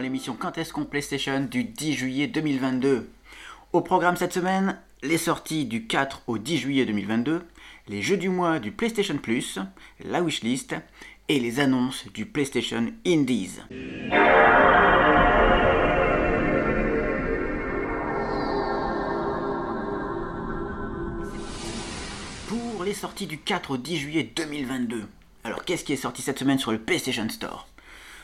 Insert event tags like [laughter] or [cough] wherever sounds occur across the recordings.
dans l'émission Quand est-ce qu'on PlayStation du 10 juillet 2022. Au programme cette semaine, les sorties du 4 au 10 juillet 2022, les jeux du mois du PlayStation Plus, la wishlist et les annonces du PlayStation Indies. Pour les sorties du 4 au 10 juillet 2022, alors qu'est-ce qui est sorti cette semaine sur le PlayStation Store?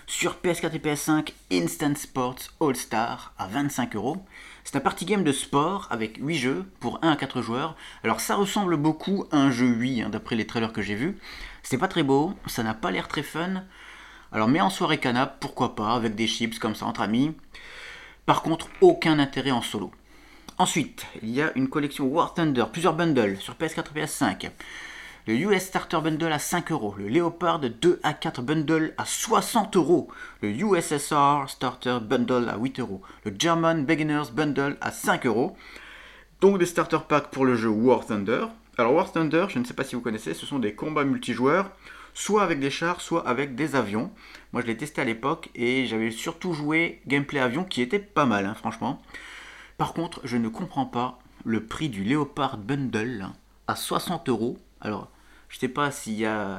Sur PS4 et PS5, Instant Sports All Star à 25 euros. C'est un party game de sport avec 8 jeux pour 1 à 4 joueurs. Alors ça ressemble beaucoup à un jeu 8 hein, d'après les trailers que j'ai vus. C'est pas très beau, ça n'a pas l'air très fun. Alors mais en soirée canap, pourquoi pas, avec des chips comme ça entre amis. Par contre, aucun intérêt en solo. Ensuite, il y a une collection War Thunder, plusieurs bundles sur PS4 et PS5. Le US Starter Bundle à 5 euros, le Leopard 2 à 4 Bundle à 60 euros, le USSR Starter Bundle à 8 euros, le German Beginners Bundle à 5 euros. Donc des starter packs pour le jeu War Thunder. Alors War Thunder, je ne sais pas si vous connaissez, ce sont des combats multijoueurs, soit avec des chars, soit avec des avions. Moi je l'ai testé à l'époque et j'avais surtout joué gameplay avion qui était pas mal, hein, franchement. Par contre, je ne comprends pas le prix du Leopard Bundle à 60 euros. Alors, je sais pas s'il y a,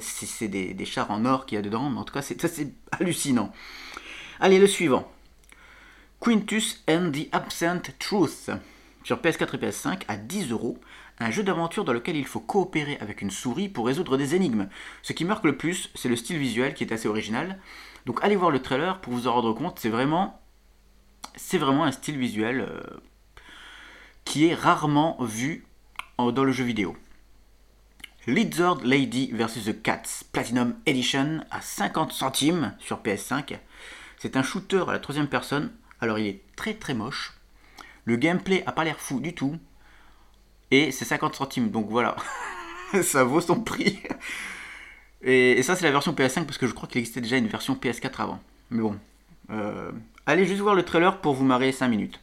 si c'est des, chars en or qu'il y a dedans, mais en tout cas, c'est, c'est hallucinant. Allez, le suivant. Quintus and the Absent Truth sur PS4 et PS5 à 10 euros. Un jeu d'aventure dans lequel il faut coopérer avec une souris pour résoudre des énigmes. Ce qui marque le plus, c'est le style visuel qui est assez original. Donc allez voir le trailer pour vous en rendre compte, c'est vraiment c'est vraiment un style visuel euh, qui est rarement vu dans le jeu vidéo. Lizard Lady vs The Cats Platinum Edition à 50 centimes sur PS5. C'est un shooter à la troisième personne. Alors il est très très moche. Le gameplay a pas l'air fou du tout. Et c'est 50 centimes. Donc voilà. [laughs] ça vaut son prix. Et, ça c'est la version PS5 parce que je crois qu'il existait déjà une version PS4 avant. Mais bon. Euh, Allez juste voir le trailer pour vous marrer 5 minutes.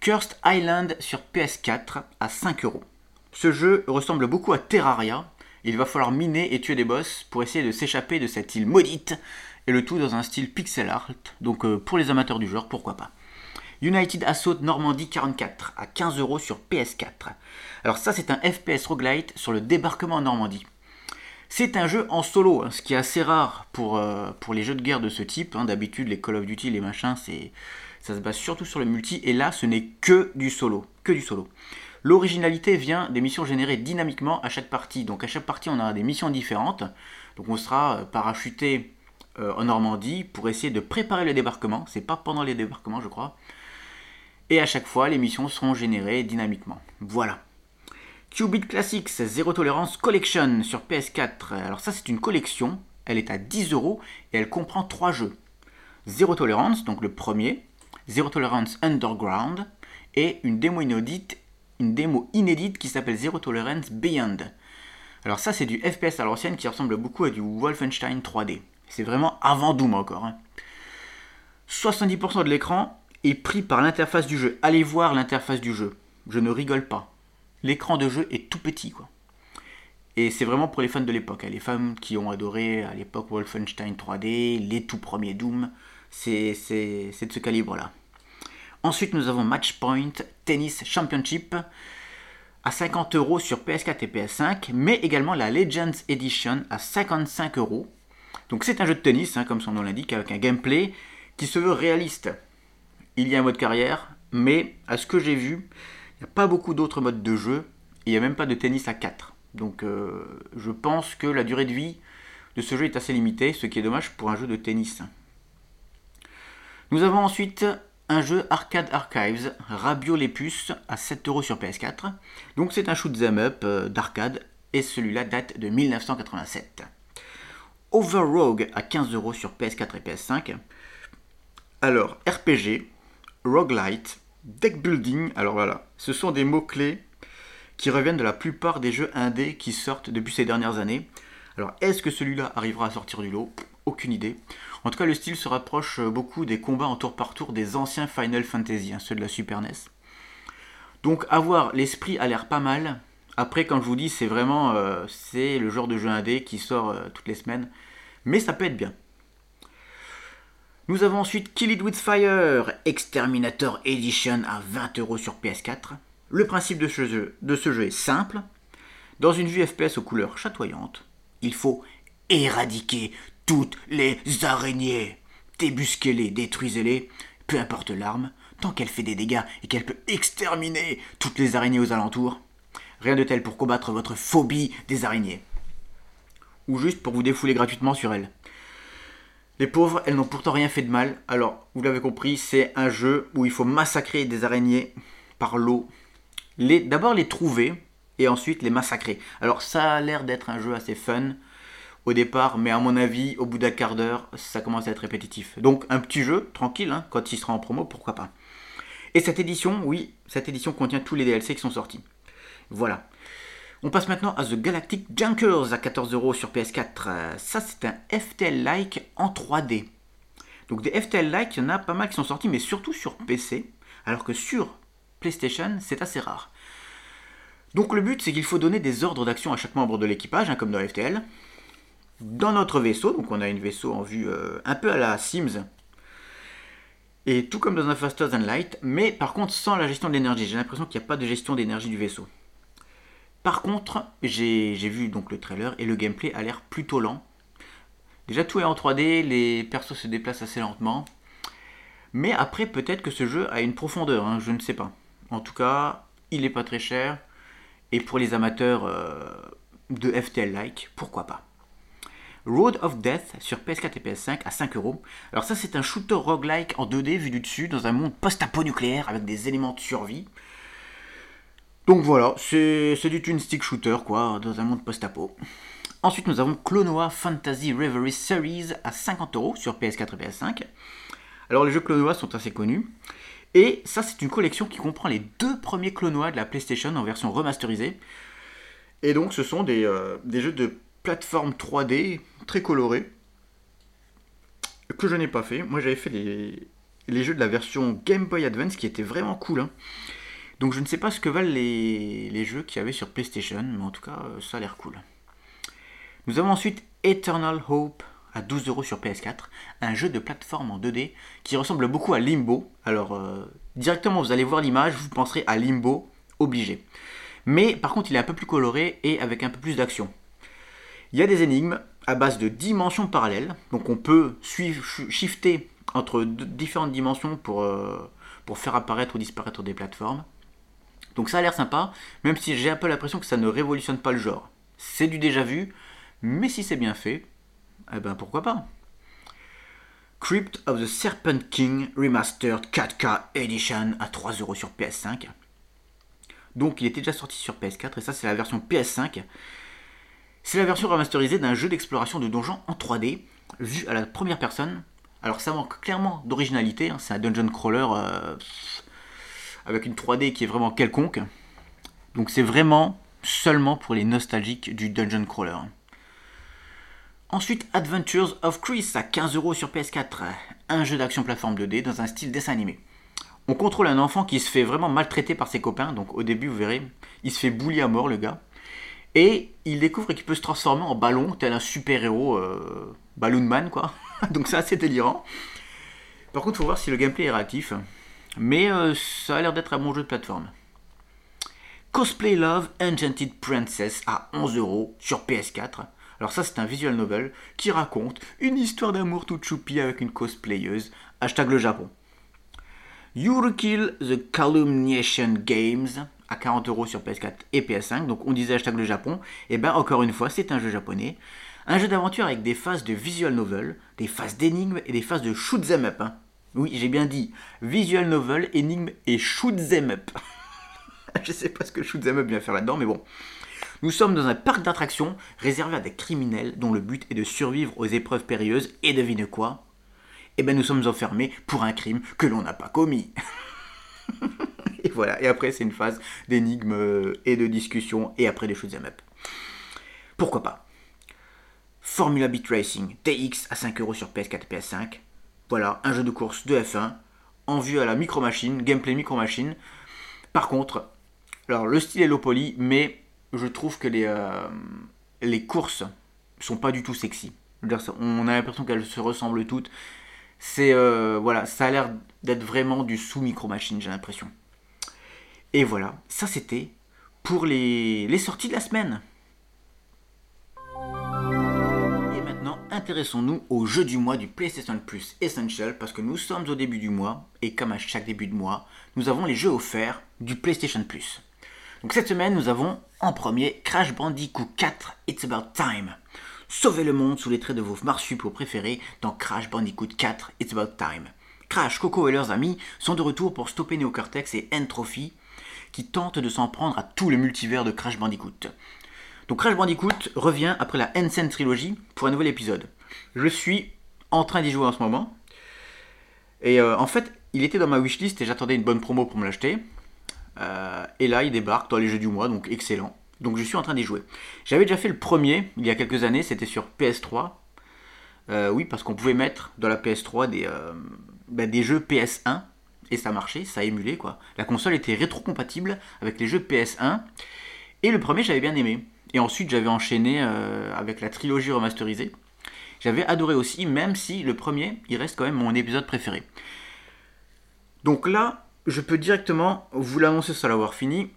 Cursed Island sur PS4 à 5 euros. Ce jeu ressemble beaucoup à Terraria. Il va falloir miner et tuer des boss pour essayer de s'échapper de cette île maudite. Et le tout dans un style pixel art. Donc euh, pour les amateurs du genre, pourquoi pas. United Assault Normandie 44 à 15 euros sur PS4. Alors ça c'est un FPS roguelite sur le débarquement en Normandie. C'est un jeu en solo, hein, ce qui est assez rare pour, euh, pour les jeux de guerre de ce type. Hein. D'habitude, les Call of Duty, les machins, ça se base surtout sur le multi. Et là, ce n'est que du solo. Que du solo. L'originalité vient des missions générées dynamiquement à chaque partie. Donc à chaque partie, on a des missions différentes. Donc on sera euh, parachuté euh, en Normandie pour essayer de préparer le débarquement. C'est pas pendant les débarquements, je crois. Et à chaque fois, les missions seront générées dynamiquement. Voilà. Qubit Classics Zero Tolerance Collection sur PS4. Alors ça c'est une collection, elle est à 10 euros et elle comprend trois jeux. Zero Tolerance, donc le premier, Zero Tolerance Underground et une démo inédite, une démo inédite qui s'appelle Zero Tolerance Beyond. Alors ça c'est du FPS à l'ancienne qui ressemble beaucoup à du Wolfenstein 3D. C'est vraiment avant Doom encore. 70% hein. de l'écran est pris par l'interface du jeu. Allez voir l'interface du jeu. Je ne rigole pas l'écran de jeu est tout petit, quoi. Et c'est vraiment pour les fans de l'époque, hein. les fans qui ont adoré à l'époque Wolfenstein 3D, les tout premiers Doom, c'est de ce calibre-là. Ensuite, nous avons Matchpoint Tennis Championship à 50 euros sur PS4 et PS5, mais également la Legends Edition à 55 euros. Donc c'est un jeu de tennis, hein, comme son nom l'indique, avec un gameplay qui se veut réaliste. Il y a un mode carrière, mais à ce que j'ai vu, il n'y a pas beaucoup d'autres modes de jeu, et il n'y a même pas de tennis à 4. Donc euh, je pense que la durée de vie de ce jeu est assez limitée, ce qui est dommage pour un jeu de tennis. Nous avons ensuite un jeu Arcade Archives, Rabio les puces, à 7 euros sur PS4. Donc c'est un shoot'em up euh, d'arcade, et celui-là date de 1987. Overrogue à 15 euros sur PS4 et PS5. Alors, RPG, Roguelite, Deck building, alors voilà, ce sont des mots-clés qui reviennent de la plupart des jeux indés qui sortent depuis ces dernières années. Alors est-ce que celui-là arrivera à sortir du lot? Aucune idée. En tout cas, le style se rapproche beaucoup des combats en tour par tour des anciens Final Fantasy, hein, ceux de la Super NES. Donc avoir l'esprit a l'air pas mal. Après, comme je vous dis, c'est vraiment euh, c'est le genre de jeu indé qui sort euh, toutes les semaines. Mais ça peut être bien. Nous avons ensuite Kill It With Fire, Exterminator Edition à 20 euros sur PS4. Le principe de ce, jeu, de ce jeu est simple. Dans une vue FPS aux couleurs chatoyantes, il faut éradiquer toutes les araignées. Débusquez-les, détruisez-les, peu importe l'arme, tant qu'elle fait des dégâts et qu'elle peut exterminer toutes les araignées aux alentours. Rien de tel pour combattre votre phobie des araignées. Ou juste pour vous défouler gratuitement sur elles. Les pauvres, elles n'ont pourtant rien fait de mal. Alors, vous l'avez compris, c'est un jeu où il faut massacrer des araignées par l'eau. Les, d'abord les trouver et ensuite les massacrer. Alors, ça a l'air d'être un jeu assez fun au départ, mais à mon avis, au bout d'un quart d'heure, ça commence à être répétitif. Donc, un petit jeu, tranquille, hein, quand il sera en promo, pourquoi pas. Et cette édition, oui, cette édition contient tous les DLC qui sont sortis. Voilà. On passe maintenant à The Galactic Junkers à 14 euros sur PS4. Ça, c'est un FTL-like en 3D. Donc des FTL-like, il y en a pas mal qui sont sortis, mais surtout sur PC, alors que sur PlayStation, c'est assez rare. Donc le but, c'est qu'il faut donner des ordres d'action à chaque membre de l'équipage, hein, comme dans FTL. Dans notre vaisseau, donc on a une vaisseau en vue euh, un peu à la Sims, et tout comme dans un Faster Than Light, mais par contre sans la gestion de l'énergie. J'ai l'impression qu'il n'y a pas de gestion d'énergie du vaisseau. Par contre, j'ai vu donc le trailer et le gameplay a l'air plutôt lent. Déjà tout est en 3D, les persos se déplacent assez lentement. Mais après peut-être que ce jeu a une profondeur, hein, je ne sais pas. En tout cas, il n'est pas très cher. Et pour les amateurs euh, de FTL-like, pourquoi pas. Road of Death sur PS4 et PS5 à 5 euros. Alors ça c'est un shooter roguelike en 2D vu du dessus dans un monde post-apo nucléaire avec des éléments de survie. Donc voilà, c'est du twin stick shooter quoi, dans un monde post-apo. Ensuite, nous avons Clonoa Fantasy Reverie Series à 50 euros sur PS4 et PS5. Alors, les jeux Clonoa sont assez connus. Et ça, c'est une collection qui comprend les deux premiers Clonoa de la PlayStation en version remasterisée. Et donc, ce sont des, euh, jeux de plateforme 3D très colorés que je n'ai pas fait. Moi, j'avais fait les, jeux de la version Game Boy Advance qui étaient vraiment cool. Hein. Donc je ne sais pas ce que valent les, jeux qu'il y avait sur PlayStation, mais en tout cas, euh, ça a l'air cool. Nous avons ensuite Eternal Hope à 12 euros sur PS4, un jeu de plateforme en 2D qui ressemble beaucoup à Limbo. Alors, euh, directement, vous allez voir l'image, vous penserez à Limbo, obligé. Mais par contre, il est un peu plus coloré et avec un peu plus d'action. Il y a des énigmes à base de dimensions parallèles, donc on peut suivre, shifter entre différentes dimensions pour, euh, pour faire apparaître ou disparaître des plateformes. Donc ça a l'air sympa, même si j'ai un peu l'impression que ça ne révolutionne pas le genre. C'est du déjà vu, mais si c'est bien fait, eh ben pourquoi pas. Crypt of the Serpent King Remastered 4K Edition à 3€ sur PS5. Donc il était déjà sorti sur PS4 et ça c'est la version PS5. C'est la version remasterisée d'un jeu d'exploration de donjons en 3D, vu à la première personne. Alors ça manque clairement d'originalité, hein. c'est un dungeon crawler euh, avec une 3D qui est vraiment quelconque. Donc c'est vraiment seulement pour les nostalgiques du dungeon crawler. Ensuite, Adventures of Chris à 15 euros sur PS4, un jeu d'action plateforme 2D dans un style dessin animé. On contrôle un enfant qui se fait vraiment maltraiter par ses copains, donc au début vous verrez, il se fait boulier à mort le gars, et il découvre qu'il peut se transformer en ballon, tel un super-héros, euh, Balloon Man quoi, [laughs] donc c'est assez délirant. Par contre, il faut voir si le gameplay est réactif. Mais euh, ça a l'air d'être un bon jeu de plateforme. Cosplay Love Enchanted Princess à 11 euros sur PS4. Alors ça c'est un visual novel qui raconte une histoire d'amour toute choupie avec une cosplayeuse. Hashtag le Japon. Kill The Calumniation Games à 40 euros sur PS4 et PS5. Donc on disait hashtag le Japon. Et eh ben encore une fois c'est un jeu japonais. Un jeu d'aventure avec des phases de visual novel, des phases d'énigmes et des phases de shoot them up. Hein. Oui, j'ai bien dit visual novel, énigme et shoot them up. [laughs] Je sais pas ce que shoot them up vient faire là-dedans, mais bon. Nous sommes dans un parc d'attractions réservé à des criminels dont le but est de survivre aux épreuves périlleuses et devine quoi? Eh bien nous sommes enfermés pour un crime que l'on n'a pas commis. [laughs] [laughs] et voilà, et après c'est une phase d'énigmes euh, et de discussion et après des shoot them up. Pourquoi pas? Formula Beat Racing TX à 5 euros sur PS4 et PS5. Voilà, un jeu de course de F1 en vue à la micro machine, gameplay micro machine. Par contre, alors le style est low poly, mais je trouve que les, euh, les courses sont pas du tout sexy. On a l'impression qu'elles se ressemblent toutes. C'est euh, voilà, ça a l'air d'être vraiment du sous Micro Machine, j'ai l'impression. Et voilà, ça c'était pour les, sorties de la semaine. Et maintenant, intéressons-nous au jeu du mois du PlayStation Plus Essential parce que nous sommes au début du mois et comme à chaque début de mois, nous avons les jeux offerts du PlayStation Plus. Donc cette semaine, nous avons en premier Crash Bandicoot 4 It's About Time. Sauvez le monde sous les traits de vos marsupiaux préférés dans Crash Bandicoot 4 It's About Time. Crash, Coco et leurs amis sont de retour pour stopper Neocortex et Entropy qui tentent de s'en prendre à tout le multivers de Crash Bandicoot. Donc Crash Bandicoot revient après la Ensign Trilogy pour un nouvel épisode. Je suis en train d'y jouer en ce moment. Et euh, en fait, il était dans ma wishlist et j'attendais une bonne promo pour me l'acheter. Euh, et là, il débarque dans les jeux du mois, donc excellent. Donc je suis en train d'y jouer. J'avais déjà fait le premier il y a quelques années, c'était sur PS3. Euh, oui, parce qu'on pouvait mettre dans la PS3 des, euh, bah, des jeux PS1 et ça marchait, ça émulait quoi. La console était rétro-compatible avec les jeux PS1 et le premier j'avais bien aimé. Et ensuite j'avais enchaîné avec la trilogie remasterisée. J'avais adoré aussi, même si le premier il reste quand même mon épisode préféré. Donc là, je peux directement vous l'annoncer sans l'avoir fini.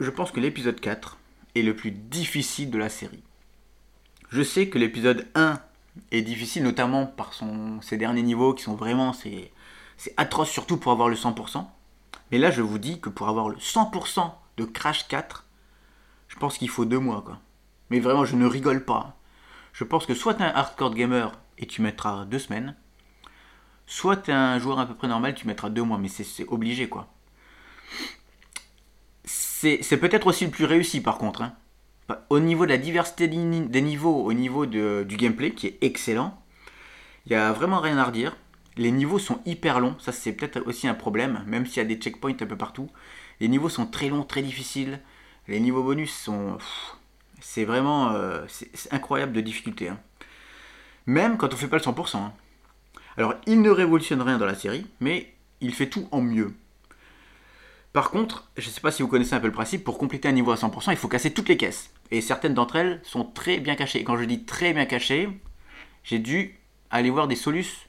Je pense que l'épisode 4 est le plus difficile de la série. Je sais que l'épisode 1 est difficile, notamment par ses derniers niveaux qui sont vraiment. C'est atroce, surtout pour avoir le 100%. Mais là, je vous dis que pour avoir le 100% de Crash 4, je pense qu'il faut deux mois. Mais vraiment, je ne rigole pas. Je pense que soit tu es un hardcore gamer et tu mettras deux semaines, Soit tu es un joueur à peu près normal, tu mettras deux mois, mais c'est obligé quoi. C'est peut-être aussi le plus réussi par contre. Hein. Au niveau de la diversité des niveaux, au niveau du gameplay qui est excellent, il n'y a vraiment rien à redire. Les niveaux sont hyper longs, ça c'est peut-être aussi un problème, même s'il y a des checkpoints un peu partout. Les niveaux sont très longs, très difficiles. Les niveaux bonus sont. C'est vraiment. Euh, c'est incroyable de difficulté. Hein. Même quand on fait pas le 100%. Alors, il ne révolutionne rien dans la série, mais il fait tout en mieux. Par contre, je ne sais pas si vous connaissez un peu le principe, pour compléter un niveau à 100%, il faut casser toutes les caisses. Et certaines d'entre elles sont très bien cachées. Et quand je dis très bien cachées, j'ai dû aller voir des solus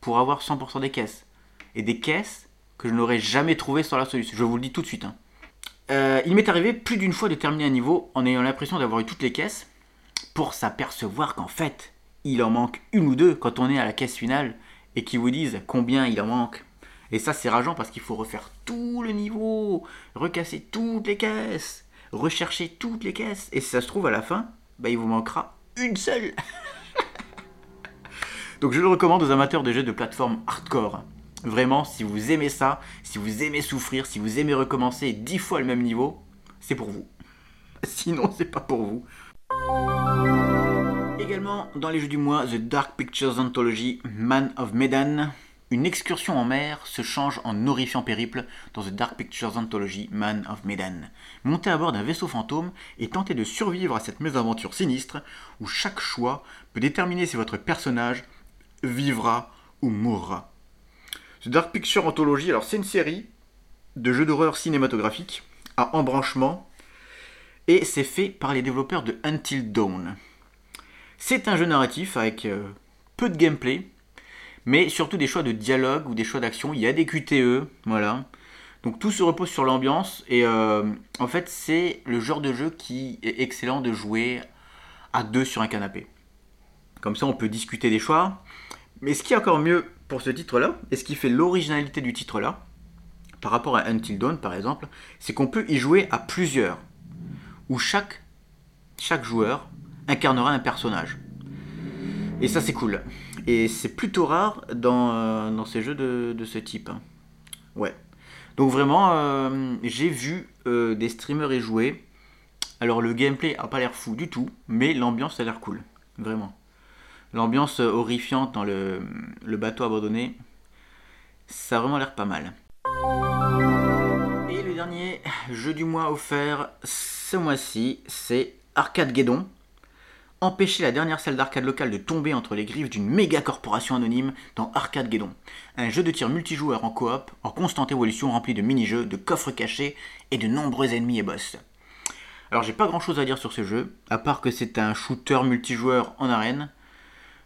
pour avoir 100% des caisses. Et des caisses que je n'aurais jamais trouvées sur la solus. Je vous le dis tout de suite. Hein. Euh, il m'est arrivé plus d'une fois de terminer un niveau en ayant l'impression d'avoir eu toutes les caisses, pour s'apercevoir qu'en fait, il en manque une ou deux quand on est à la caisse finale et qu'ils vous disent combien il en manque. Et ça, c'est rageant parce qu'il faut refaire tout le niveau, recasser toutes les caisses, rechercher toutes les caisses. Et si ça se trouve, à la fin, bah, il vous manquera une seule. [laughs] Donc je le recommande aux amateurs de jeux de plateforme hardcore. Vraiment, si vous aimez ça, si vous aimez souffrir, si vous aimez recommencer dix fois le même niveau, c'est pour vous. [laughs] Sinon, c'est pas pour vous. Également dans les jeux du mois, The Dark Pictures Anthology Man of Medan. Une excursion en mer se change en horrifiant périple dans The Dark Pictures Anthology Man of Medan. Montez à bord d'un vaisseau fantôme et tentez de survivre à cette mésaventure sinistre où chaque choix peut déterminer si votre personnage vivra ou mourra. The Dark Pictures Anthology, alors c'est une série de jeux d'horreur cinématographiques à embranchement et c'est fait par les développeurs de Until Dawn. C'est un jeu narratif avec euh, peu de gameplay, mais surtout des choix de dialogue ou des choix d'action. Il y a des QTE, voilà. Donc tout se repose sur l'ambiance et euh, en fait c'est le genre de jeu qui est excellent de jouer à deux sur un canapé. Comme ça on peut discuter des choix. Mais ce qui est encore mieux pour ce titre-là, et ce qui fait l'originalité du titre-là, par rapport à Until Dawn par exemple, c'est qu'on peut y jouer à plusieurs. Où chaque, chaque joueur incarnera un personnage. Et ça c'est cool. Et c'est plutôt rare dans, euh, dans ces jeux de, de, ce type. Hein. Ouais. Donc vraiment, euh, j'ai vu euh, des streamers y jouer. Alors le gameplay a pas l'air fou du tout, mais l'ambiance a l'air cool. Vraiment. L'ambiance horrifiante dans le, bateau abandonné, ça a vraiment l'air pas mal. Et le dernier jeu du mois offert ce mois-ci, c'est Arcade Guédon empêcher la dernière salle d'arcade locale de tomber entre les griffes d'une méga corporation anonyme dans Arcade Guédon, un jeu de tir multijoueur en coop, en constante évolution rempli de mini-jeux, de coffres cachés et de nombreux ennemis et boss. Alors j'ai pas grand chose à dire sur ce jeu, à part que c'est un shooter multijoueur en arène.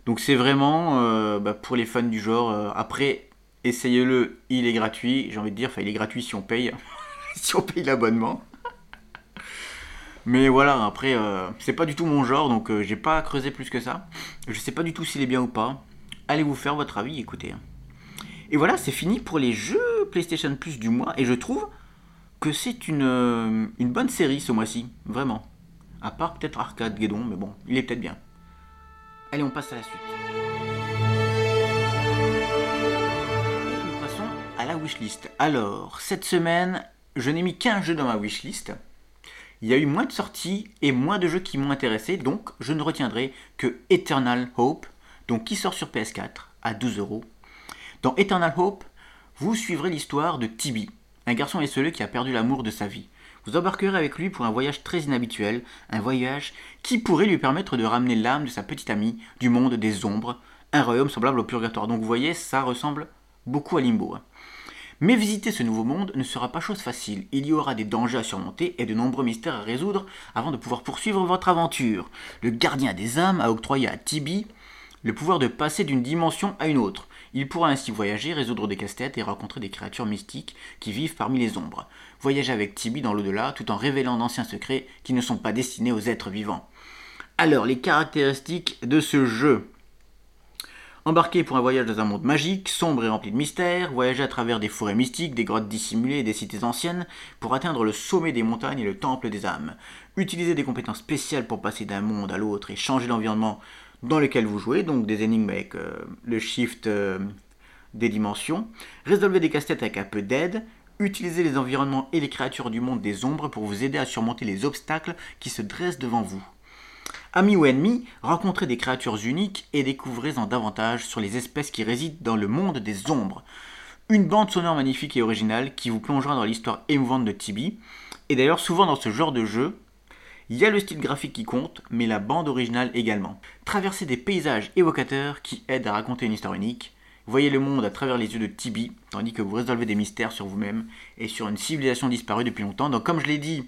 Donc c'est vraiment euh, bah, pour les fans du genre. euh, après, essayez-le, il est gratuit. J'ai envie de dire, enfin il est gratuit si on paye, [laughs] si on paye l'abonnement. Mais voilà, après, euh, c'est pas du tout mon genre, donc j'ai pas creusé plus que ça. Je sais pas du tout s'il est bien ou pas. Allez vous faire votre avis, écoutez. Et voilà, c'est fini pour les jeux PlayStation Plus du mois, et je trouve que c'est une bonne série ce mois-ci, vraiment. À part peut-être Arcade Guédon, mais bon, il est peut-être bien. Allez, on passe à la suite. Nous passons à la wishlist. Alors, cette semaine, je n'ai mis qu'un jeu dans ma wishlist. Il y a eu moins de sorties et moins de jeux qui m'ont intéressé, donc je ne retiendrai que Eternal Hope, donc qui sort sur PS4 à 12 euros. Dans Eternal Hope, vous suivrez l'histoire de Tibi, un garçon esseleux qui a perdu l'amour de sa vie. Vous embarquerez avec lui pour un voyage très inhabituel, un voyage qui pourrait lui permettre de ramener l'âme de sa petite amie du monde des ombres, un royaume semblable au purgatoire. Donc vous voyez, ça ressemble beaucoup à Limbo. hein. Mais visiter ce nouveau monde ne sera pas chose facile. Il y aura des dangers à surmonter et de nombreux mystères à résoudre avant de pouvoir poursuivre votre aventure. Le gardien des âmes a octroyé à Tibi le pouvoir de passer d'une dimension à une autre. Il pourra ainsi voyager, résoudre des casse-têtes et rencontrer des créatures mystiques qui vivent parmi les ombres. Voyager avec Tibi dans l'au-delà tout en révélant d'anciens secrets qui ne sont pas destinés aux êtres vivants. Alors, les caractéristiques de ce jeu. Embarquer pour un voyage dans un monde magique, sombre et rempli de mystères, voyager à travers des forêts mystiques, des grottes dissimulées et des cités anciennes pour atteindre le sommet des montagnes et le temple des âmes. Utiliser des compétences spéciales pour passer d'un monde à l'autre et changer l'environnement dans lequel vous jouez, donc des énigmes avec euh, le shift euh, des dimensions. Résolvez des casse-têtes avec un peu d'aide. Utilisez les environnements et les créatures du monde des ombres pour vous aider à surmonter les obstacles qui se dressent devant vous. Amis ou ennemis, rencontrez des créatures uniques et découvrez-en davantage sur les espèces qui résident dans le monde des ombres. Une bande sonore magnifique et originale qui vous plongera dans l'histoire émouvante de Tibi. Et d'ailleurs, souvent dans ce genre de jeu, il y a le style graphique qui compte, mais la bande originale également. Traversez des paysages évocateurs qui aident à raconter une histoire unique. Voyez le monde à travers les yeux de Tibi, tandis que vous résolvez des mystères sur vous-même et sur une civilisation disparue depuis longtemps. Donc comme je l'ai dit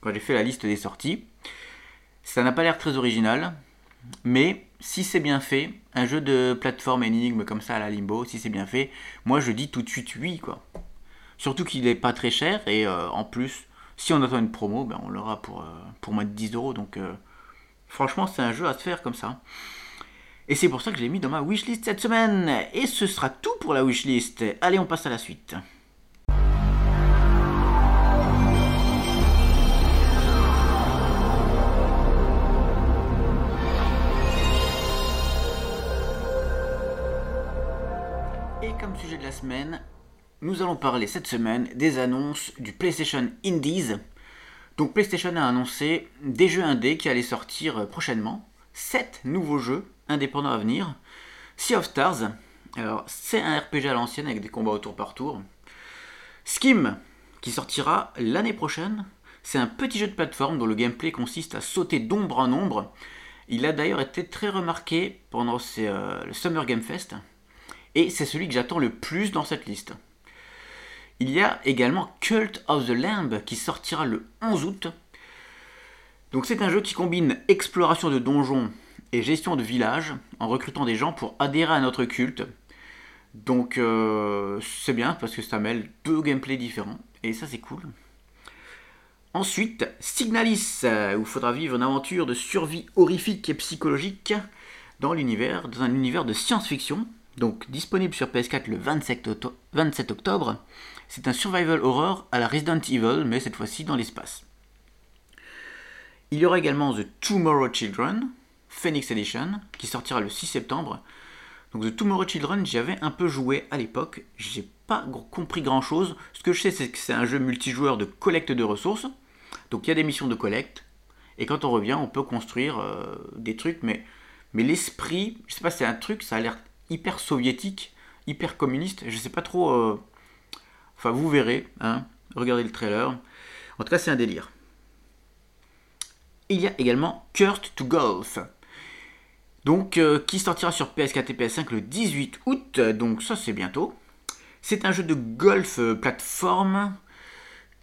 quand j'ai fait la liste des sorties, ça n'a pas l'air très original, mais si c'est bien fait, un jeu de plateforme énigme comme ça à la Limbo, si c'est bien fait, moi je dis tout de suite oui quoi. Surtout qu'il n'est pas très cher et euh, en plus, si on attend une promo, ben, on l'aura pour, euh, moins de 10 euros. Donc euh, franchement, c'est un jeu à se faire comme ça. Et c'est pour ça que je l'ai mis dans ma wishlist cette semaine. Et ce sera tout pour la wishlist. Allez, on passe à la suite. Et comme sujet de la semaine, nous allons parler cette semaine des annonces du PlayStation Indies. Donc PlayStation a annoncé des jeux indés qui allaient sortir prochainement. 7 nouveaux jeux indépendants à venir. Sea of Stars, alors c'est un RPG à l'ancienne avec des combats au tour par tour. Skim, qui sortira l'année prochaine. C'est un petit jeu de plateforme dont le gameplay consiste à sauter d'ombre en ombre. Il a d'ailleurs été très remarqué pendant euh, le Summer Game Fest. Et c'est celui que j'attends le plus dans cette liste. Il y a également Cult of the Lamb qui sortira le 11 août. Donc c'est un jeu qui combine exploration de donjons et gestion de villages en recrutant des gens pour adhérer à notre culte. Donc euh, c'est bien parce que ça mêle deux gameplays différents et ça c'est cool. Ensuite, Signalis, euh, où il faudra vivre une aventure de survie horrifique et psychologique dans l'univers, dans un univers de science-fiction. Donc disponible sur PS4 le 27, octo- 27 octobre. C'est un survival horror à la Resident Evil, mais cette fois-ci dans l'espace. Il y aura également The Tomorrow Children, Phoenix Edition, qui sortira le 6 septembre. Donc The Tomorrow Children, j'y avais un peu joué à l'époque, j'ai pas compris grand chose. Ce que je sais, c'est que c'est un jeu multijoueur de collecte de ressources. Donc il y a des missions de collecte, et quand on revient, on peut construire euh, des trucs, mais, mais l'esprit, je sais pas, c'est un truc, ça a l'air hyper soviétique, hyper communiste, je sais pas trop. euh, Enfin, vous verrez, hein, regardez le trailer. En tout cas, c'est un délire. Il y a également Cursed to Golf. Donc, euh, qui sortira sur PS4 et PS5 le 18 août, donc ça c'est bientôt. C'est un jeu de golf euh, plateforme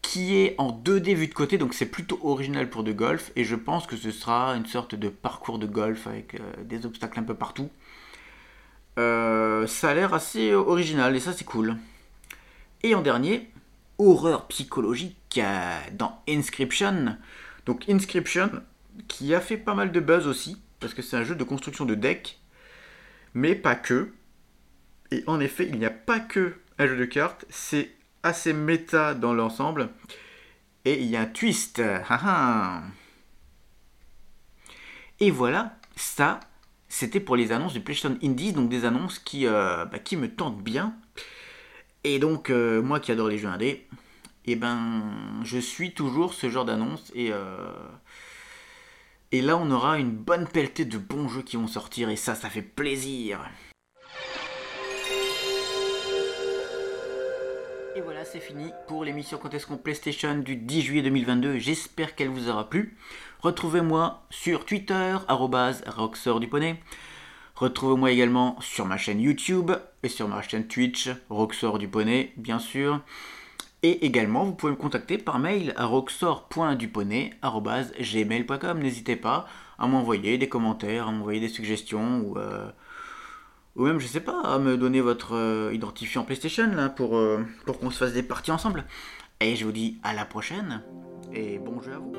qui est en 2D vu de côté, donc c'est plutôt original pour de golf, et je pense que ce sera une sorte de parcours de golf avec euh, des obstacles un peu partout. Euh, ça a l'air assez original, et ça c'est cool. Et en dernier, horreur psychologique dans Inscription. Donc Inscription, qui a fait pas mal de buzz aussi, parce que c'est un jeu de construction de deck, mais pas que. Et en effet, il n'y a pas que un jeu de cartes, c'est assez méta dans l'ensemble. Et il y a un twist. Et voilà, ça, c'était pour les annonces du PlayStation Indies, donc des annonces qui, euh, bah, qui me tentent bien. Et donc, euh, moi qui adore les jeux indés, et eh ben, je suis toujours ce genre d'annonce. Et, euh, et là, on aura une bonne pelletée de bons jeux qui vont sortir, et ça, ça fait plaisir. Et voilà, c'est fini pour l'émission qu'on PlayStation du 10 juillet 2022. J'espère qu'elle vous aura plu. Retrouvez-moi sur Twitter, Roxor du. Retrouvez-moi également sur ma chaîne YouTube et sur ma chaîne Twitch, Roxor du bien sûr. Et également, vous pouvez me contacter par mail à roxor.duponey.gmail.com. N'hésitez pas à m'envoyer des commentaires, à m'envoyer des suggestions ou. Euh, ou même, je sais pas, à me donner votre euh, identifiant PlayStation là, pour, euh, pour qu'on se fasse des parties ensemble. Et je vous dis à la prochaine, et bon jeu à vous.